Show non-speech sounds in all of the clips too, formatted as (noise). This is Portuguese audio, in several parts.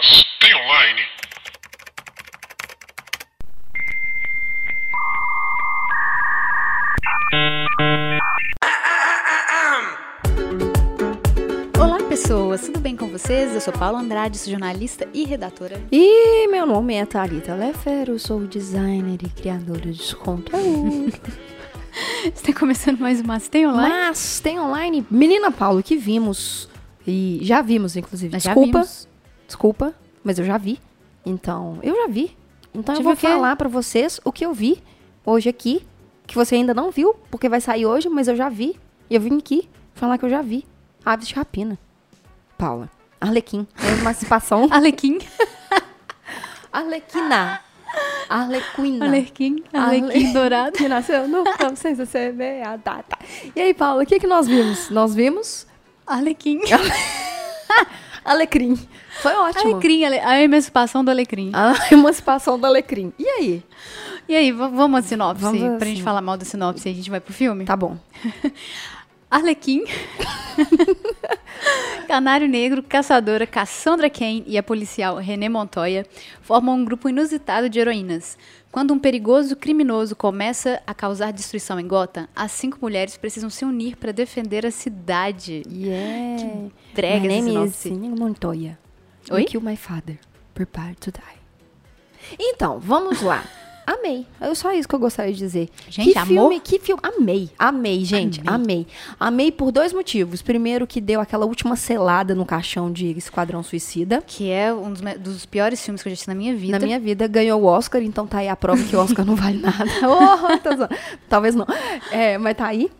mas tem online. Olá, pessoas, tudo bem com vocês? Eu sou Paula Andrade, sou jornalista e redatora. E meu nome é Thalita Lefero, sou designer e criadora de conteúdo. (laughs) Está começando mais uma Tem Online? Mas tem online, menina Paulo, que vimos e já vimos inclusive. Já Desculpa, vimos. Desculpa, mas eu já vi. Então, eu já vi. Então Já eu vou quê? falar pra vocês o que eu vi hoje aqui, que você ainda não viu, porque vai sair hoje, mas eu já vi. E eu vim aqui falar que eu já vi. Aves de rapina. Paula. Arlequim. É uma participação. Alequim. (laughs) (laughs) Arlequina. Arlequina. Alequim. Ale- Alequim dourado. que nasceu no 900 a data. E aí, Paula, o que, que nós vimos? Nós vimos Alequim. (laughs) Alecrim. Foi ótimo. Alecrim, ale- a emancipação do Alecrim. A (laughs) emancipação do Alecrim. E aí? E aí, vamos à sinopse? Vamos pra gente sinopse. falar mal da sinopse e a gente vai pro filme? Tá bom. (laughs) Arlequim, (laughs) Canário Negro, caçadora Cassandra Kane e a policial René Montoya formam um grupo inusitado de heroínas. Quando um perigoso criminoso começa a causar destruição em Gotham, as cinco mulheres precisam se unir para defender a cidade. Yeah. Brega My name is Montoya. Oi? You kill my father. Prepare to die. Então, vamos lá. (laughs) Amei. É só isso que eu gostaria de dizer. Gente, que amor? filme, que filme. Amei. Amei, gente. Amei. amei. por dois motivos. Primeiro, que deu aquela última selada no caixão de Esquadrão Suicida. Que é um dos, dos piores filmes que eu já assisti na minha vida. Na minha vida, ganhou o Oscar, então tá aí a prova que o Oscar não vale nada. (laughs) Oh. Talvez não. É, mas tá aí.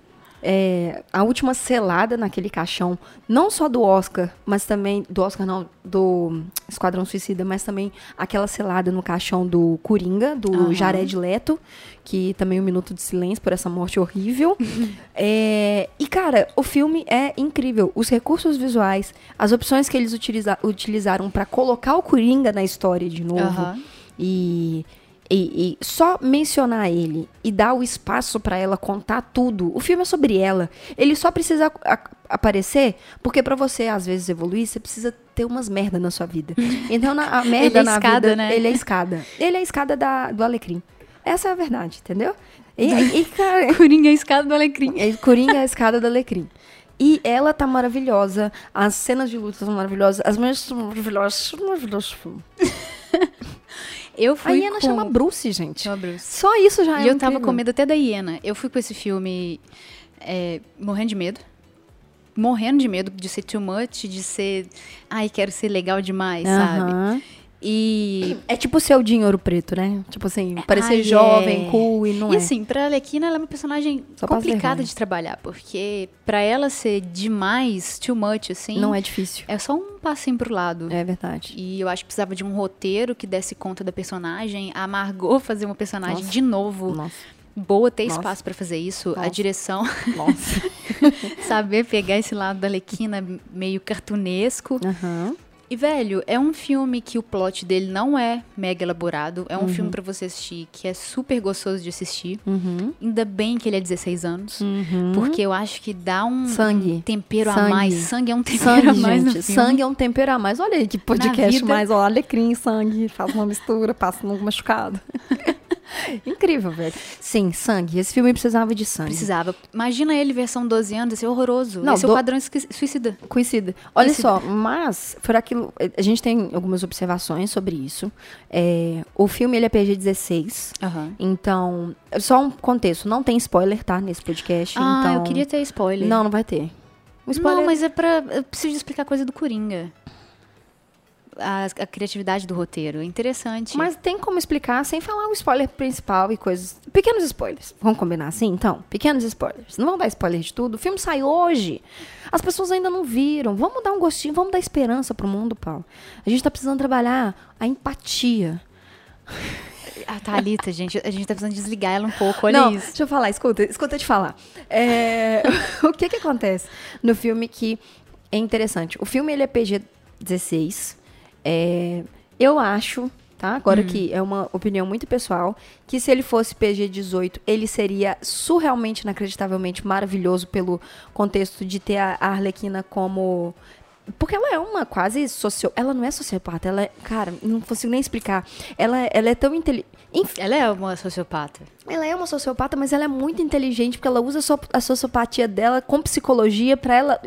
É, a última selada naquele caixão, não só do Oscar, mas também. Do Oscar, não, do Esquadrão Suicida, mas também aquela selada no caixão do Coringa, do Aham. Jared Leto, que também um minuto de silêncio por essa morte horrível. (laughs) É, e, cara, o filme é incrível. Os recursos visuais, as opções que eles utiliza- utilizaram pra colocar o Coringa na história de novo. Aham. E, e- e só mencionar ele e dar o espaço pra ela contar tudo. O filme é sobre ela. Ele só precisa a- aparecer porque pra você às vezes evoluir, você precisa ter umas merda na sua vida. (laughs) Então na, a merda Ele é na escada, vida, né? ele é a escada. Ele é a escada da, do alecrim. Essa é a verdade, entendeu? E, e, cara, (laughs) Coringa é a escada do Alecrim. é, Coringa é a escada do Alecrim. E ela tá maravilhosa, as cenas de luta são maravilhosas, as mulheres são maravilhosas, são maravilhosos filme. (laughs) Eu A fui Iana com... chama Bruce, gente. Chama Bruce. Só isso já é E eu tava com medo até da hiena. Eu fui com esse filme é, morrendo de medo. Morrendo de medo de ser too much, de ser. Ai, quero ser legal demais, sabe? E. É tipo o seu Dinho Ouro Preto, né? Tipo assim, parecer ai, jovem, é. cool e não e é. assim, pra Alequina, ela é uma personagem Só complicada vergonha. de trabalhar, porque pra ela ser demais, too much, assim. Não é difícil. É só um passinho pro lado. É verdade. E eu acho que precisava de um roteiro que desse conta da personagem. A Margot (laughs) fazer uma personagem Nossa. de novo. Nossa. Boa ter Nossa. espaço pra fazer isso. A Nossa. direção. Nossa. (laughs) saber pegar esse lado da Alequina meio cartunesco. Aham. E, velho, é um filme que o plot dele não é mega elaborado. É um Uhum. filme pra você assistir que é super gostoso de assistir. Uhum. Ainda bem que ele é 16 anos. Uhum. Porque eu acho que dá um, Sangue. tempero a Sangue. mais. Sangue é um tempero Sangue, a mais gente. Sangue é um tempero a mais. Olha aí que podcast vida. mais, ó, alecrim, sangue, faz uma mistura, passa no machucado. (laughs) (laughs) Incrível, velho. Sim, sangue. Esse filme precisava de sangue. Precisava. Imagina ele, versão 12 anos, ia ser horroroso. Não, Esse é do- o padrão suicida. Conhecida. Olha só, mas por aquilo, a gente tem algumas observações sobre isso. É, o filme ele é PG-16, Aham. então só um contexto, não tem spoiler, tá, nesse podcast. Ah, então eu queria ter spoiler. Não, não vai ter. O spoiler Não, mas é pra. Eu preciso explicar coisa do Coringa. A, a criatividade do roteiro. É interessante. Mas tem como explicar sem falar o spoiler principal e coisas. Pequenos spoilers. Vamos combinar assim? Então, pequenos spoilers. Não vamos dar spoiler de tudo. O filme sai hoje. As pessoas ainda não viram. Vamos dar um gostinho, vamos dar esperança pro mundo, Paulo. A gente tá precisando trabalhar a empatia. A Thalita, gente, a gente tá precisando desligar ela um pouco. Olha não, isso. deixa eu falar, escuta, escuta eu te falar. É, (laughs) o que que acontece no filme que é interessante? O filme ele é PG-16. É, eu acho, tá? Agora que é uma opinião muito pessoal, que se ele fosse PG-18, ele seria surrealmente, inacreditavelmente maravilhoso pelo contexto de ter a a Arlequina como Porque ela é uma quase socio... Ela não é sociopata, ela é. Cara, não consigo nem explicar. Ela, ela é tão inteligente. Ela é uma sociopata. Ela é uma sociopata, mas ela é muito inteligente porque ela usa a sociopatia dela com psicologia para ela.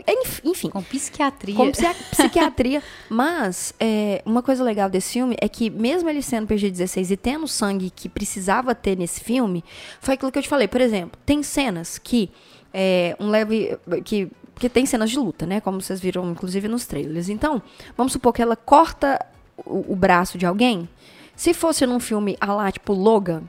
Enfim. Com psiquiatria. Com (laughs) psiquiatria. mas é, uma coisa legal desse filme é que, mesmo ele sendo PG-16 e tendo sangue que precisava ter nesse filme, foi aquilo que eu te falei. Por exemplo, tem cenas que. É, um leve. que porque tem cenas de luta, né? Como vocês viram, inclusive, nos trailers. Então, vamos supor que ela corta o, o braço de alguém. Se fosse num filme a lá, tipo, Logan,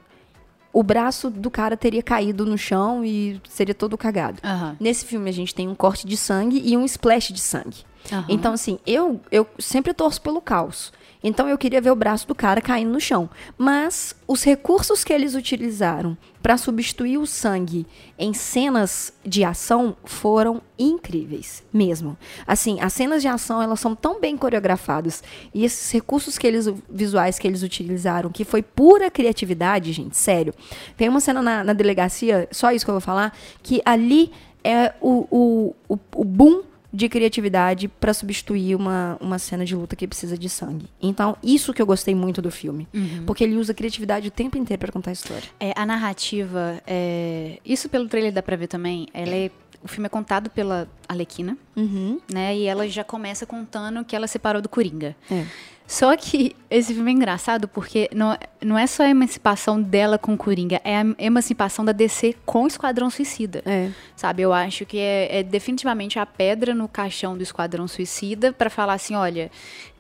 o braço do cara teria caído no chão e seria todo cagado. Uhum. Nesse filme, a gente tem um corte de sangue e um splash de sangue. Uhum. Então, assim, eu, eu sempre torço pelo caos. Então eu queria ver o braço do cara caindo no chão. Mas os recursos que eles utilizaram para substituir o sangue em cenas de ação foram incríveis, mesmo. Assim, as cenas de ação elas são tão bem coreografadas e esses recursos que eles visuais que eles utilizaram, que foi pura criatividade, gente, sério. Tem uma cena na, na delegacia, só isso que eu vou falar, que ali é o, o, o, o boom de criatividade para substituir uma, uma cena de luta que precisa de sangue. Então, isso que eu gostei muito do filme. Uhum. Porque ele usa criatividade o tempo inteiro para contar a história. É, a narrativa, é... isso pelo trailer dá pra ver também, ela é o filme é contado pela Alequina, uhum. né? E ela já começa contando que ela separou do Coringa. É. Só que esse filme é engraçado porque não, não é só a emancipação dela com Coringa, é a emancipação da DC com o Esquadrão Suicida. É. Sabe, eu acho que é, é, definitivamente a pedra no caixão do Esquadrão Suicida para falar assim, olha,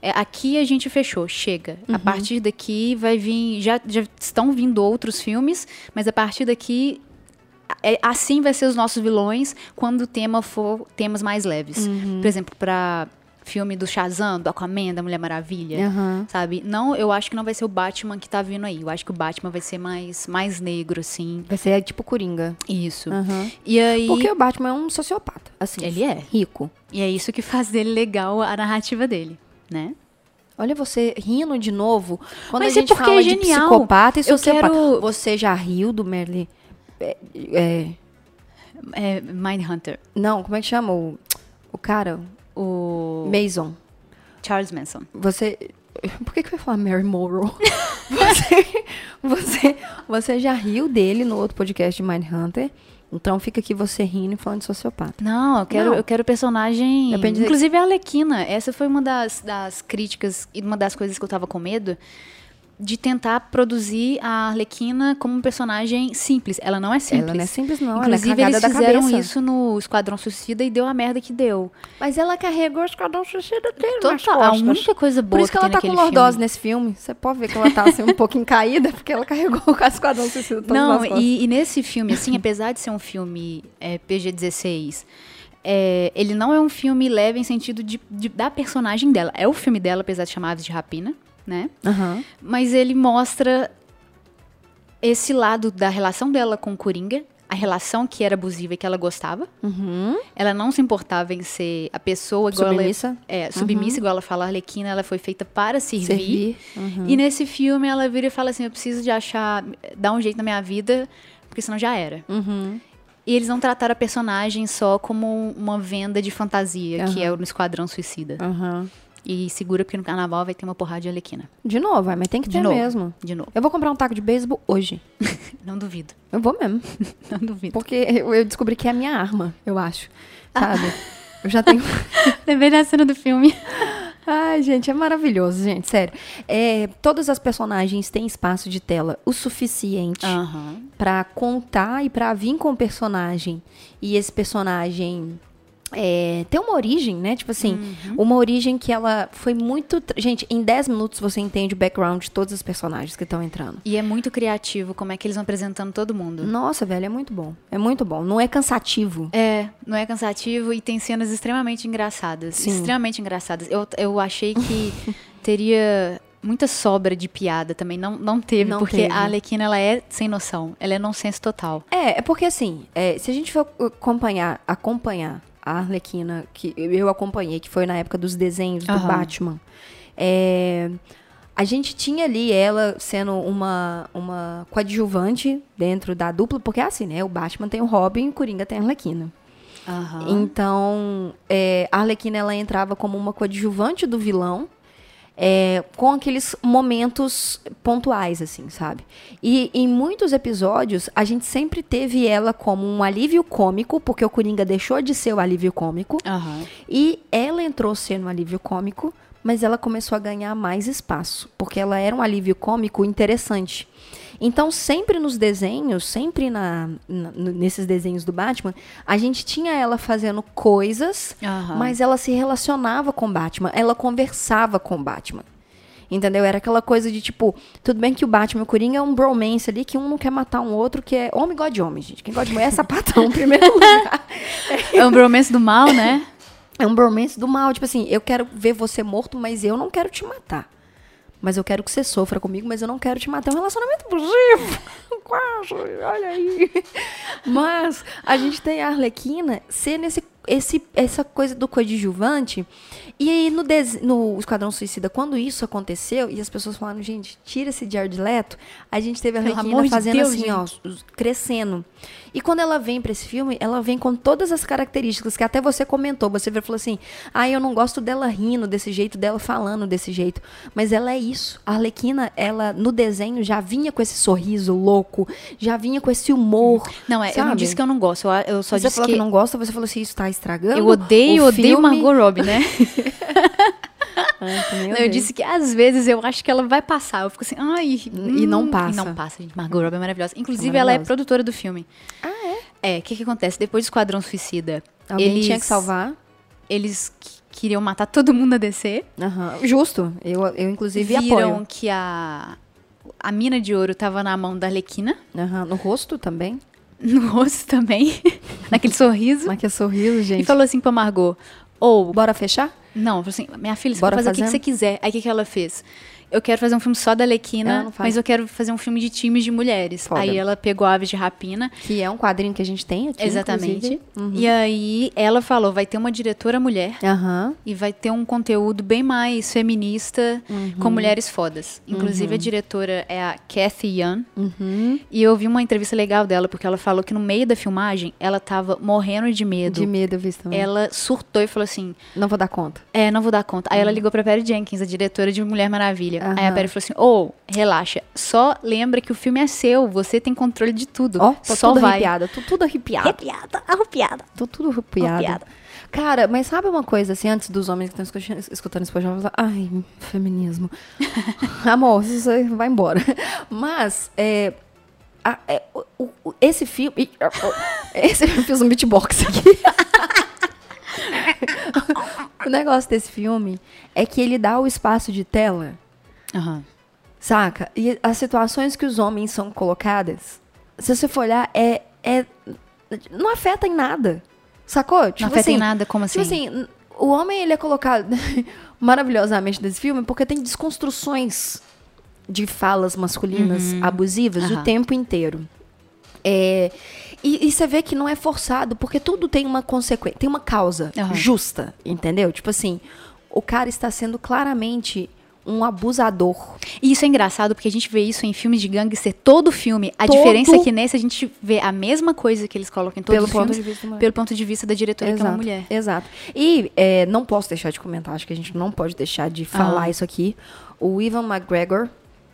é, aqui a gente fechou, chega. Uhum. A partir daqui vai vir, já, já estão vindo outros filmes, mas a partir daqui é, assim vai ser os nossos vilões quando o tema for temas mais leves. Uhum. Por exemplo, para filme do Shazam, do Aquaman, da Mulher Maravilha, uhum. sabe? Não, eu acho que não vai ser o Batman que tá vindo aí. Eu acho que o Batman vai ser mais, mais negro, assim. Vai ser tipo Coringa. Isso. Uhum. E aí... Porque o Batman é um sociopata, assim. Ele é. Rico. E é isso que faz dele legal a narrativa dele, né? Olha você rindo de novo. Quando Mas a gente é porque fala é de genial. psicopata e sociopata. Quero... Você já riu do Merle... É, é... é Mindhunter. Não, como é que chama o, o cara? O... Mason. Charles Manson. Você. (laughs) Por que, que eu ia falar Mary Monroe? (laughs) você, você, você já riu dele no outro podcast de Mindhunter. Então fica aqui você rindo e falando de sociopata. Não, eu quero, Não. eu quero personagem. Depende de- Inclusive a Alequina. Essa foi uma das, das críticas e uma das coisas que eu tava com medo de tentar produzir a Arlequina como um personagem simples. Ela não é simples. Ela não é simples, não. Inclusive, ela é eles fizeram cabeça. isso no Esquadrão Suicida e deu a merda que deu. Mas ela carregou o esquadrão suicida dele Total, a única coisa boa Por isso que ela tem tá com lordose filme. nesse filme. Você pode ver que ela tá assim um pouquinho caída, porque ela carregou (laughs) o esquadrão suicida todas Não, e, e nesse filme, assim, apesar de ser um filme é, PG-16, é, ele não é um filme leve em sentido de, de- da personagem dela. É o filme dela, apesar de chamar Aves de Rapina, né? Aham. Mas ele mostra esse lado da relação dela com o Coringa, a relação que era abusiva e que ela gostava. Uhum. Ela não se importava em ser a pessoa igual Submissa. ela é, submissa, igual ela fala, a Arlequina, ela foi feita para servir. Servir. Uhum. E nesse filme ela vira e fala assim: eu preciso de achar, dar um jeito na minha vida, porque senão já era. Uhum. E eles não trataram a personagem só como uma venda de fantasia, que é no Esquadrão Suicida. Aham. E segura porque no carnaval vai ter uma porrada de Arlequina. De novo, vai, mas tem que De ter novo. mesmo. De novo. Eu vou comprar um taco de beisebol hoje. (laughs) Não duvido. Eu vou mesmo. (laughs) Não duvido. Porque eu eu descobri que é a minha arma, eu acho. Sabe? Eu já tenho. (laughs) Lembrei da cena do filme. Ai, gente, é maravilhoso, gente, sério. É, todas as personagens têm espaço de tela o suficiente Aham. pra contar e pra vir com o personagem. E esse personagem é, ter uma origem, né? Tipo assim, uma origem que ela foi muito. Gente, em 10 minutos você entende o background de todos os personagens que estão entrando. E é muito criativo como é que eles vão apresentando todo mundo. Nossa, velho, é muito bom. É muito bom. Não é cansativo. É, não é cansativo e tem cenas extremamente engraçadas. Sim. Extremamente engraçadas. Eu, eu achei que (laughs) teria muita sobra de piada também. Não, não teve, Não porque teve. a Alequina, ela é sem noção. Ela é nonsense total. É, é porque assim, é, se a gente for acompanhar, acompanhar a Arlequina, que eu acompanhei, que foi na época dos desenhos do Aham. Batman, é, a gente tinha ali ela sendo uma, uma coadjuvante dentro da dupla, porque é assim, né? O Batman tem o Robin e o Coringa tem a Arlequina. Aham. Então, é, a Arlequina ela entrava como uma coadjuvante do vilão, é, com aqueles momentos pontuais, assim, sabe? E em muitos episódios, a gente sempre teve ela como um alívio cômico, porque o Coringa deixou de ser o alívio cômico, Aham. e ela entrou sendo um alívio cômico, mas ela começou a ganhar mais espaço, porque ela era um alívio cômico interessante. Então, sempre nos desenhos, sempre na, na- nesses desenhos do Batman, a gente tinha ela fazendo coisas, Aham. mas ela se relacionava com o Batman, ela conversava com o Batman. Entendeu? Era aquela coisa de tipo, tudo bem que o Batman e o Coringa é um bromance ali, que um não quer matar um outro, que é homem gosta de homem, gente. Quem gosta de mulher é sapatão, em primeiro (laughs) lugar. É um bromance do mal, né? É um bromance do mal. Tipo assim, eu quero ver você morto, mas eu não quero te matar. Mas eu quero que você sofra comigo, mas eu não quero te matar. É um relacionamento abusivo. (laughs) Quase, olha aí. Mas a gente tem a Arlequina ser nesse, esse, essa coisa do coadjuvante. E aí no, des- no Esquadrão Suicida, quando isso aconteceu, e as pessoas falaram, gente, tira esse Jared Leto, a gente teve a Arlequina fazendo Deus, assim, ó, crescendo. E quando ela vem pra esse filme, ela vem com todas as características que até você comentou. Você falou assim: ah, eu não gosto dela rindo desse jeito, dela falando desse jeito. Mas ela é isso. A Arlequina, ela no desenho já vinha com esse sorriso louco, já vinha com esse humor. Não, é, eu não disse que eu não gosto. Eu, eu só você disse falou que, que... não gosta, você falou assim: isso tá estragando. eu odeio, odeio. Margot Robbie, né? (laughs) Não, eu disse que às vezes eu acho que ela vai passar. Eu fico assim, ai. E não hum, passa. E não passa, gente. Margot Robbie é maravilhosa. Inclusive, ela é maravilhosa. produtora do filme. Ah, é? É, o que que acontece? Depois do Esquadrão Suicida, Alguém eles, tinha que salvar. Eles qu- queriam matar todo mundo a descer. Aham. Justo. Eu, eu inclusive, Viram apoio. que a, a mina de ouro tava na mão da Arlequina. Aham. No rosto também. (laughs) No rosto também. (laughs) naquele sorriso. Que sorriso, gente. E falou assim pra Margot, ou... Bora fechar? Não, falou assim, minha filha, você Bora pode fazer o que que você quiser. Aí o que, que ela fez? Eu quero fazer um filme só da não faz. mas eu quero fazer um filme de times de mulheres. Foda. Aí ela pegou Aves de Rapina, Que é um quadrinho que a gente tem aqui. exatamente. Uhum. E aí ela falou, vai ter uma diretora mulher Aham. e vai ter um conteúdo bem mais feminista Uhum. com mulheres fodas. Inclusive a diretora é a Kathy Young. Uhum. E eu vi uma entrevista legal dela, porque ela falou que no meio da filmagem ela tava morrendo de medo. De medo eu vi também. Ela surtou e falou assim: Não vou dar conta. É, não vou dar conta. Aí ela ligou pra Perry Jenkins, a diretora de Mulher Maravilha. Aham. Aí a Perry falou assim: Ô, relaxa. Só lembra que o filme é seu, você tem controle de tudo. Ó, tô Só tudo vai. arrepiada. Tô tudo arrepiada. Arrepiada, arrepiada. Tô tudo arrepiada. Arrepiada. Cara, mas sabe uma coisa, assim, antes dos homens que estão escutando, esse podcast, falar, ai, feminismo. (laughs) Amor, aí vai embora. Mas, é, a- é, o- o- esse filme... Esse, eu fiz um beatbox aqui. (laughs) o negócio desse filme é que ele dá o espaço de tela Aham. Saca? E as situações que os homens são colocadas, se você for olhar, é, é não afeta em nada. Sacou? Tipo Não afeta em assim, nada, como assim? Tipo assim, o homem ele é colocado (laughs) maravilhosamente nesse filme porque tem desconstruções de falas masculinas abusivas Aham. o tempo inteiro. É, e, e você vê que não é forçado, porque tudo tem uma consequência, tem uma causa Aham. justa, entendeu? Tipo assim, o cara está sendo claramente um abusador. E isso é engraçado porque a gente vê isso em filmes de gangster, todo filme. A Todo- diferença é que nesse a gente vê a mesma coisa que eles colocam em todos Pelo os ponto filmes, de pelo ponto de vista da diretora, que é uma Exato, mulher. Exato. E é, não posso deixar de comentar, acho que a gente não pode deixar de falar Aham. isso aqui. O Ivan McGregor,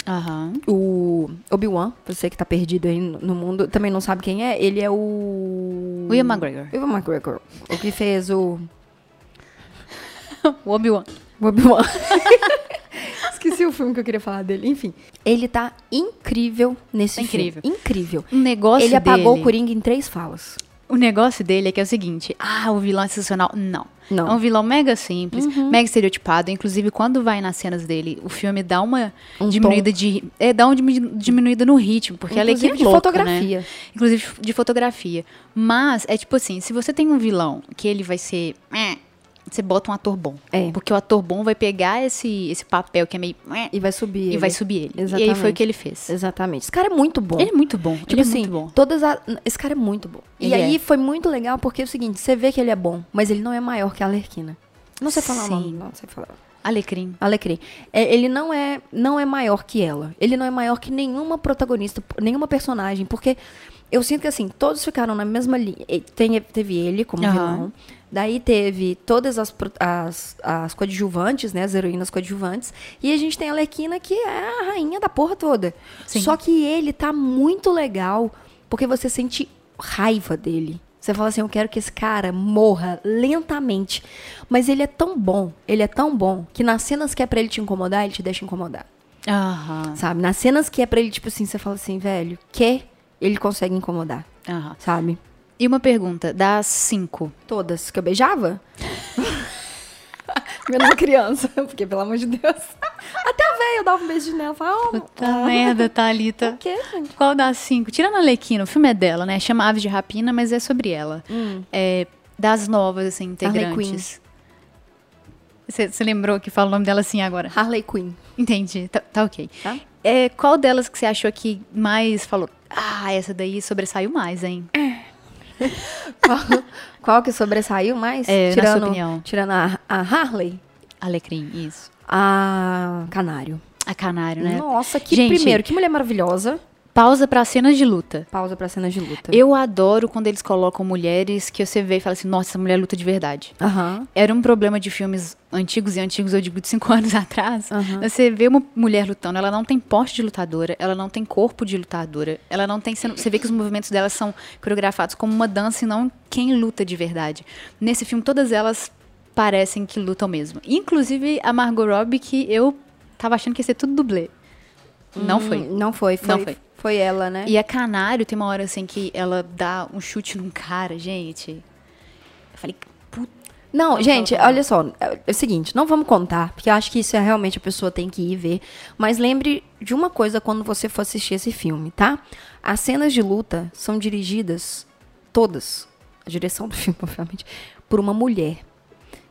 Aham. o Obi-Wan, você que tá perdido aí no mundo, também não sabe quem é, ele é o... William McGregor. Ivan McGregor, o que fez o... (laughs) O Obi-Wan. o Obi-Wan. (laughs) Esqueci o filme que eu queria falar dele, enfim. Ele tá incrível nesse Tá incrível. filme. Incrível. O negócio Ele apagou dele... o Coringa em três falas. O negócio dele é que é o seguinte: ah, o vilão é sensacional. Não. Não. Uhum. É um vilão mega simples, mega estereotipado. Inclusive, quando vai nas cenas dele, o filme dá uma Um diminuída de. É, dá uma diminu- diminuída no ritmo, porque ela é Inclusive de louca, fotografia. Né? Inclusive de fotografia. Mas é tipo assim: se você tem um vilão que ele vai ser. eh, Você bota um ator bom. É. Porque o ator bom vai pegar esse, esse papel que é meio. E vai subir E ele. vai subir ele. E aí Exatamente. foi o que ele fez. Exatamente. Esse cara é muito bom. Ele é muito bom. Tipo ele é assim, muito bom. todas a... esse cara é muito bom. Ele e aí é. foi muito legal porque é o seguinte, você vê que ele é bom, mas ele não é maior que a Alerquina. Não sei falar o Sim. nome, não sei falar. Alecrim. Alecrim. É, ele não é, não é maior que ela. Ele não é maior que nenhuma protagonista, nenhuma personagem, porque eu sinto que assim, todos ficaram na mesma linha. Tem- teve ele como Aham. vilão. Daí teve todas as, as, as coadjuvantes, né? As heroínas coadjuvantes. E a gente tem a Lerquina, que é a rainha da porra toda. Sim. Só que ele tá muito legal, porque você sente raiva dele. Você fala assim, eu quero que esse cara morra lentamente. Mas ele é tão bom, ele é tão bom, que nas cenas que é pra ele te incomodar, ele te deixa incomodar. Aham. Sabe? Nas cenas que é pra ele, tipo assim, você fala assim, velho, que ele consegue incomodar, Aham. sabe? E uma pergunta, das cinco. Todas que eu beijava? (laughs) Menos criança, porque, pelo amor de Deus. Até a velha eu dava um beijo nela. Falava, oh, Puta merda, (laughs) Thalita. o quê, gente? Qual das cinco? Tirando a Alequina, o filme é dela, né? Chama Aves de Rapina, mas é sobre ela. Hum. É, das novas, assim, Harley integrantes. Você você lembrou que fala o nome dela assim agora? Harley Quinn. Entendi, tá, tá ok. Tá. É, qual delas que você achou que mais falou? Ah, essa daí sobressaiu mais, hein? (laughs) Qual, qual que sobressaiu mais? É, na tirando, sua opinião. Tirando a, a Harley, Alecrim, isso. a Canário. A Canário, né? Nossa, que Gente, primeiro, que mulher maravilhosa. Pausa pra cenas de luta. Pausa pra cenas de luta. Eu adoro quando eles colocam mulheres que você vê e fala assim, nossa, essa mulher luta de verdade. Aham. Era um problema de filmes antigos e antigos, eu digo de cinco (laughs) anos atrás. Aham. Você vê uma mulher lutando, ela não tem porte de lutadora, ela não tem corpo de lutadora, ela não tem. Você vê que os movimentos dela são coreografados como uma dança e não quem luta de verdade. Nesse filme, todas elas parecem que lutam mesmo. Inclusive a Margot Robbie, que eu tava achando que ia ser tudo dublê. Não Hum, foi. Não foi, foi. Não foi. Foi ela, né? E a Canário tem uma hora assim que ela dá um chute num cara, gente. Eu falei, puta. Não, Não gente, olha só, é é o seguinte, não vamos contar, porque eu acho que isso é realmente a pessoa tem que ir ver. Mas lembre de uma coisa quando você for assistir esse filme, tá? As cenas de luta são dirigidas todas, a direção do (laughs) filme, obviamente, por uma mulher.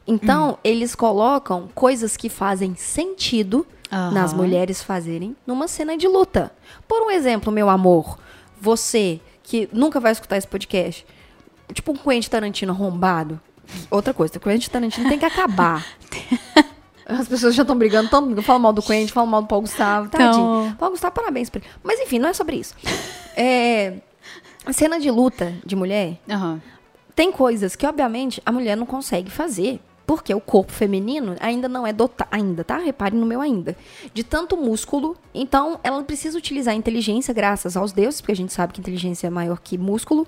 Então, eles colocam coisas que fazem sentido nas Aham. mulheres fazerem numa cena de luta. Por um exemplo, meu amor, você que nunca vai escutar esse podcast, tipo um Quentin Tarantino arrombado. Outra coisa, o Quentin Tarantino tem que acabar. (laughs) As pessoas já estão brigando, tão, falam mal do Quentin, falam mal do Paulo Gustavo, tadinho. Então- Paulo Gustavo, parabéns pra ele. Mas enfim, não é sobre isso. É, a cena de luta de mulher Aham. tem coisas que, obviamente, a mulher não consegue fazer. Porque o corpo feminino ainda não é dotado, ainda, tá? Repare no meu ainda. De tanto músculo. Então, ela precisa utilizar a inteligência, graças aos deuses, porque a gente sabe que inteligência é maior que músculo.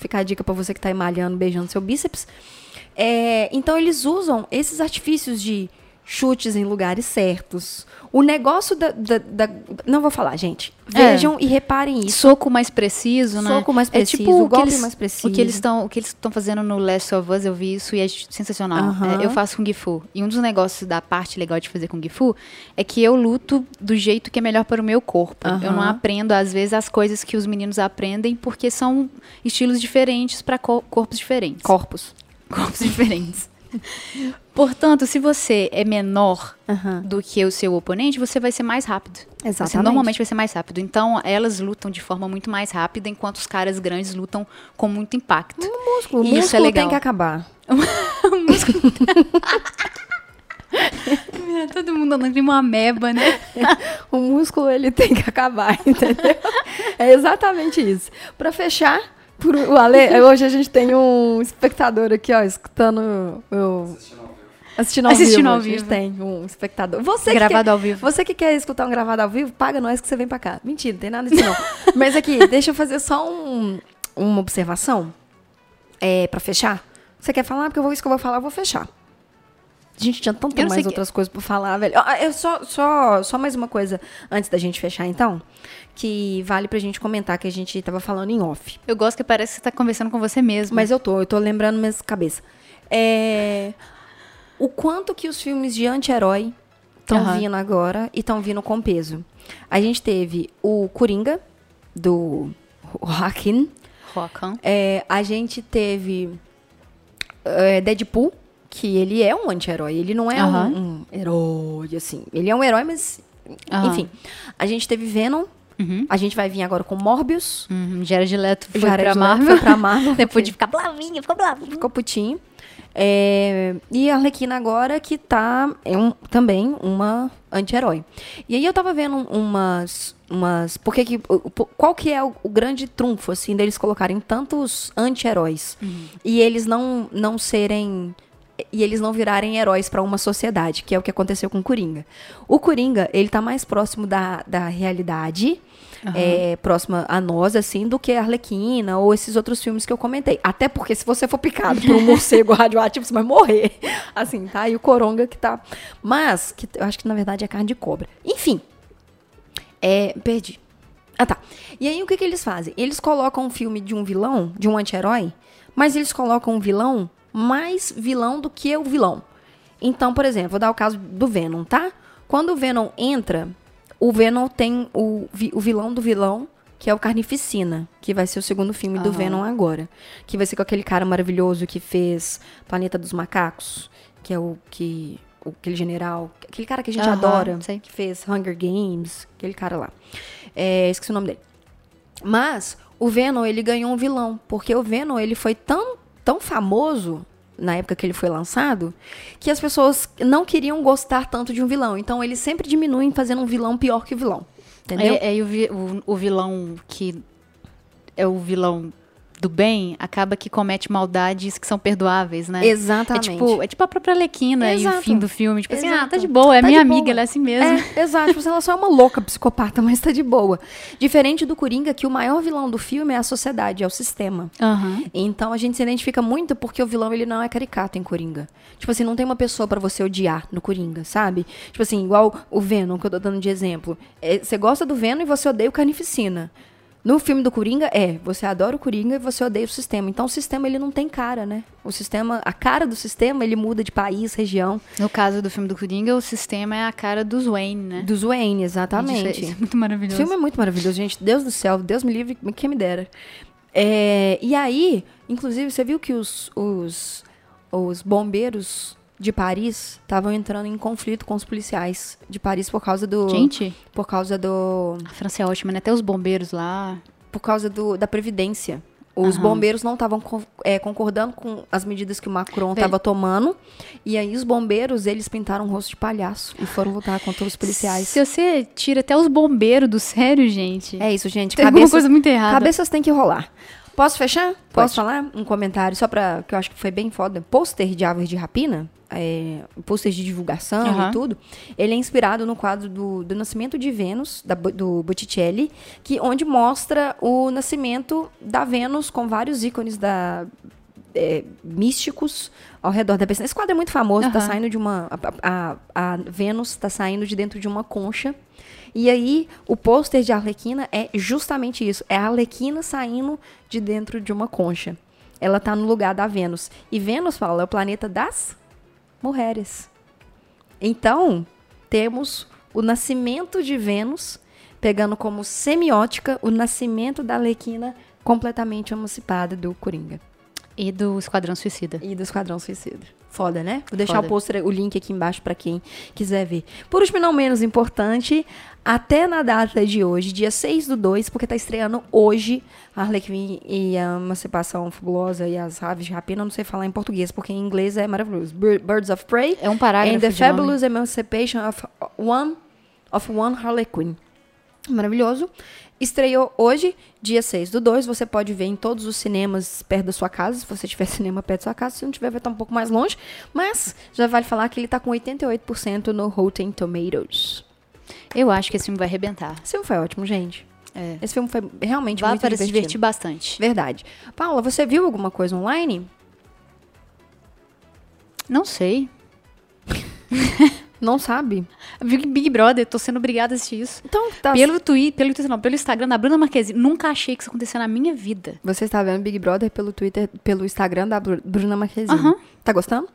Fica a dica pra você que tá aí malhando, beijando seu bíceps. É, então, eles usam esses artifícios de chutes em lugares certos. O negócio da. da- da- não vou falar, gente. É. Vejam e reparem isso. Soco mais preciso, né? Soco mais É preciso, tipo o golpe eles, mais preciso. O que eles estão, o que eles estão fazendo no Last of Us, eu vi isso e é sensacional. É, eu faço Kung Fu. E um dos negócios da parte legal de fazer Kung Fu é que eu luto do jeito que é melhor para o meu corpo. Eu não aprendo às vezes as coisas que os meninos aprendem porque são estilos diferentes para corpos diferentes. Corpos. corpos (laughs) diferentes. (laughs) Portanto, se você é menor Aham. do que o seu oponente, você vai ser mais rápido. Você Exatamente. normalmente vai ser mais rápido. Então, elas lutam de forma muito mais rápida, enquanto os caras grandes lutam com muito impacto. músculo. O Isso é músculo legal. tem que acabar. (laughs) (laughs) Todo mundo andando de uma ameba, né? O músculo, ele tem que acabar, entendeu? é exatamente isso. Pra fechar, por, o Ale, hoje a gente tem um espectador aqui, ó, escutando o... Assistindo ao Assistindo vivo. ao A gente vivo. tem um espectador. Você que Gravado quer, ao vivo. Você que quer escutar um gravado ao vivo, paga nós que você vem pra cá. Mentira, não tem nada disso não. (laughs) Mas aqui, deixa eu fazer só um- uma observação. É, pra fechar. Você quer falar? Porque eu vou, isso que eu vou falar, eu vou fechar. A gente tinha tanta Eu não sei mais que- outras coisas pra falar, velho. Ah, eu só, só, só mais uma coisa antes da gente fechar, então. Que vale pra gente comentar que a gente tava falando em off. Eu gosto que parece que você tá conversando com você mesmo. Mas eu tô, eu tô lembrando minha cabeça. É, o quanto que os filmes de anti-herói estão Aham. vindo agora e estão vindo com peso. A gente teve o Coringa, do Joaquin. Rockan. É, a gente teve é, Deadpool, que ele é um anti-herói. Ele não é um- Aham. um, herói, assim. Ele é um herói, mas... Aham. Enfim. A gente teve Venom. Uhum. A gente vai vir agora com Morbius. Uhum. Jared Leto foi Jared pra Marvel. Foi pra Marvel. (laughs) Depois de ficar blavinha, ficou blavinha. Ficou putinho. É, e a Arlequina agora que tá é um, também uma anti-herói. E aí eu tava vendo umas. umas porque que, qual que é o, o grande trunfo, assim, deles colocarem tantos anti-heróis uhum. e eles não, não serem e eles não virarem heróis para uma sociedade, que é o que aconteceu com o Coringa. O Coringa, ele tá mais próximo da, da realidade uhum. é, próxima a nós, assim, do que a Arlequina ou esses outros filmes que eu comentei. Até porque se você for picado por um (laughs) morcego radioativo, você vai morrer. Assim, tá? E o coronga que tá. Mas, que eu acho que na verdade é carne de cobra. Enfim. É. Perdi. Ah, tá. E aí o que, que eles fazem? Eles colocam um filme de um vilão, de um anti-herói, mas eles colocam um vilão mais vilão do que o vilão. Então, por exemplo, vou dar o caso do Venom, tá? Quando o Venom entra o Venom tem o, o vilão do vilão, que é o Carnificina, que vai ser o segundo filme do Venom agora. Que vai ser com aquele cara maravilhoso que fez Planeta dos Macacos, que é o que. O, aquele general. Aquele cara que a gente adora, sei. que fez Hunger Games, aquele cara lá. É, esqueci o nome dele. Mas o Venom, ele ganhou um vilão, porque o Venom, ele foi tão, tão famoso na época que ele foi lançado, que as pessoas não queriam gostar tanto de um vilão. Então eles sempre diminuem fazendo um vilão pior que o vilão. Entendeu? É, é o, o, o vilão que é o vilão do bem acaba que comete maldades que são perdoáveis, né? Exatamente. É tipo, é tipo a própria Alequina e o fim do filme. Tipo Exato. assim, ah, tá de boa, é tá minha amiga, boa. ela é assim mesmo. É, exato. Tipo, ela só é uma louca psicopata, (laughs) mas tá de boa. Diferente do Coringa, que o maior vilão do filme é a sociedade, é o sistema. Uhum. Então a gente se identifica muito porque o vilão, ele não é caricato em Coringa. Tipo assim, não tem uma pessoa para você odiar no Coringa, sabe? Tipo assim, igual o Venom, que eu tô dando de exemplo. É, você gosta do Venom e você odeia o Carnificina. No filme do Coringa, é, você adora o Coringa e você odeia o sistema. Então o sistema ele não tem cara, né? O sistema, a cara do sistema, ele muda de país, região. No caso do filme do Coringa, o sistema é a cara dos Wayne, né? Dos Wayne, exatamente. Isso é, muito maravilhoso. O filme é muito maravilhoso, gente. Deus do céu, Deus me livre, quem me dera. É, e aí, inclusive, você viu que os, os, os bombeiros de Paris estavam entrando em conflito com os policiais de Paris por causa do. Gente. Por causa do. A França é ótima, né? Até os bombeiros lá. Por causa do, da Previdência. Os uhum. bombeiros não estavam é, concordando com as medidas que o Macron estava tomando. E aí os bombeiros, eles pintaram o rosto de palhaço e foram lutar contra os policiais. Se você tira até os bombeiros do sério, gente. É isso, gente. Tem cabeças, coisa muito errada. Cabeças tem que rolar. Posso fechar? Pode. Posso falar? Um comentário só pra. que eu acho que foi bem foda. Pôster de Aves de Rapina é, pôster de divulgação uhum. e tudo, ele é inspirado no quadro do, do Nascimento de Vênus, da, do Botticelli, que, onde mostra o nascimento da Vênus com vários ícones da, é, místicos ao redor da pessoa. Esse quadro é muito famoso, está saindo de uma. A, a, a Vênus está saindo de dentro de uma concha. E aí, o pôster de Arlequina é justamente isso: é a Arlequina saindo de dentro de uma concha. Ela está no lugar da Vênus. E Vênus, fala, é o planeta das mulheres. Então, temos o nascimento de Vênus, pegando como semiótica o nascimento da Alequina completamente emancipada do Coringa. E do Esquadrão Suicida. E do Esquadrão Suicida. Foda, né? Vou deixar Foda. o poster, o link aqui embaixo para quem quiser ver. Por último, não menos importante, até na data de hoje, dia 6 do 2, porque tá estreando hoje a Harley e a Emancipação Fabulosa e as Aves de Rapina, não sei falar em português, porque em inglês é maravilhoso. Birds of Prey. É um parágrafo And the Fabulous nome. Emancipation of One, of One Harley Quinn. Maravilhoso. Estreou hoje, dia 6 do 2. Você pode ver em todos os cinemas perto da sua casa, se você tiver (laughs) cinema perto da sua casa. Se não tiver, vai estar um pouco mais longe. Mas já vale falar que ele está com 88% no Rotten Tomatoes. Eu acho que esse filme vai arrebentar. Esse filme foi ótimo, gente. É. Esse filme foi realmente vai muito para divertido. se divertir bastante. Verdade. Paula, você viu alguma coisa online? Não sei. (laughs) Não sabe? Big, Big Brother, tô sendo obrigada a assistir isso. Então, tá. Pelo Twitter, pelo Twitter não, pelo Instagram da Bruna Marquezine. Nunca achei que isso acontecesse na minha vida. Você está vendo Big Brother pelo Twitter, pelo Instagram da Bruna Marquezine. Uhum. Tá gostando?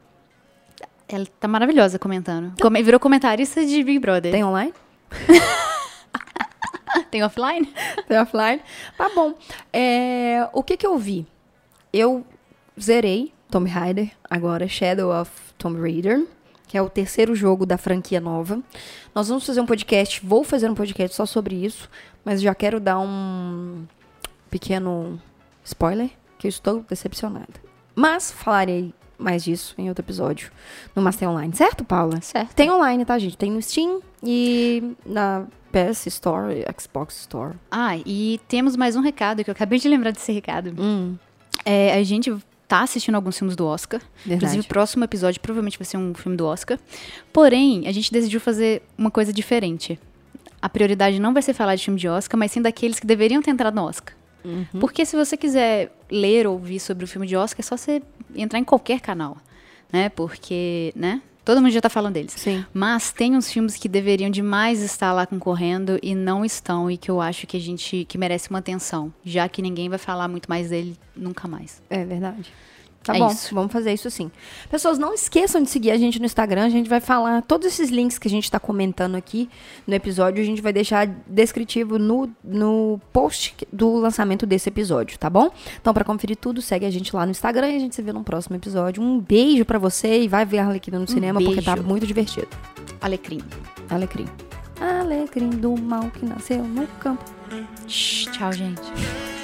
Ela tá maravilhosa comentando. Come, virou comentarista de Big Brother. Tem online? (laughs) Tem offline? Tem offline. Tá bom. É, o que que eu vi? Eu zerei Tomb Raider, agora Shadow of Tomb Raider que é o terceiro jogo da franquia nova. Nós vamos fazer um podcast, vou fazer um podcast só sobre isso, mas já quero dar um pequeno spoiler, que eu estou decepcionada. Mas falarei mais disso em outro episódio no Master Online, certo, Paula? Certo. Tem online, tá, gente? Tem no Steam e na PS Store, Xbox Store. Ah, e temos mais um recado que eu acabei de lembrar desse recado. Hum, É, a gente tá assistindo alguns filmes do Oscar. verdade. Inclusive, o próximo episódio provavelmente vai ser um filme do Oscar. Porém, a gente decidiu fazer uma coisa diferente. A prioridade não vai ser falar de filme de Oscar, mas sim daqueles que deveriam ter entrado no Oscar. Uhum. Porque se você quiser ler ou ouvir sobre o filme de Oscar, é só você entrar em qualquer canal, né? Porque, né? Todo mundo já tá falando deles. Sim. Mas tem uns filmes que deveriam demais estar lá concorrendo e não estão e que eu acho que a gente que merece uma atenção, já que ninguém vai falar muito mais dele nunca mais. É verdade. Tá É bom, isso. vamos fazer isso sim. Pessoas, não esqueçam de seguir a gente no Instagram. A gente vai falar todos esses links que a gente tá comentando aqui no episódio. A gente vai deixar descritivo no, no post do lançamento desse episódio, tá bom? Então, pra conferir tudo, segue a gente lá no Instagram e a gente se vê no próximo episódio. Um beijo pra você e vai ver a Arlequina no cinema porque tá muito divertido. Alecrim. Alecrim. Alecrim do mal que nasceu no campo. Tchau, gente.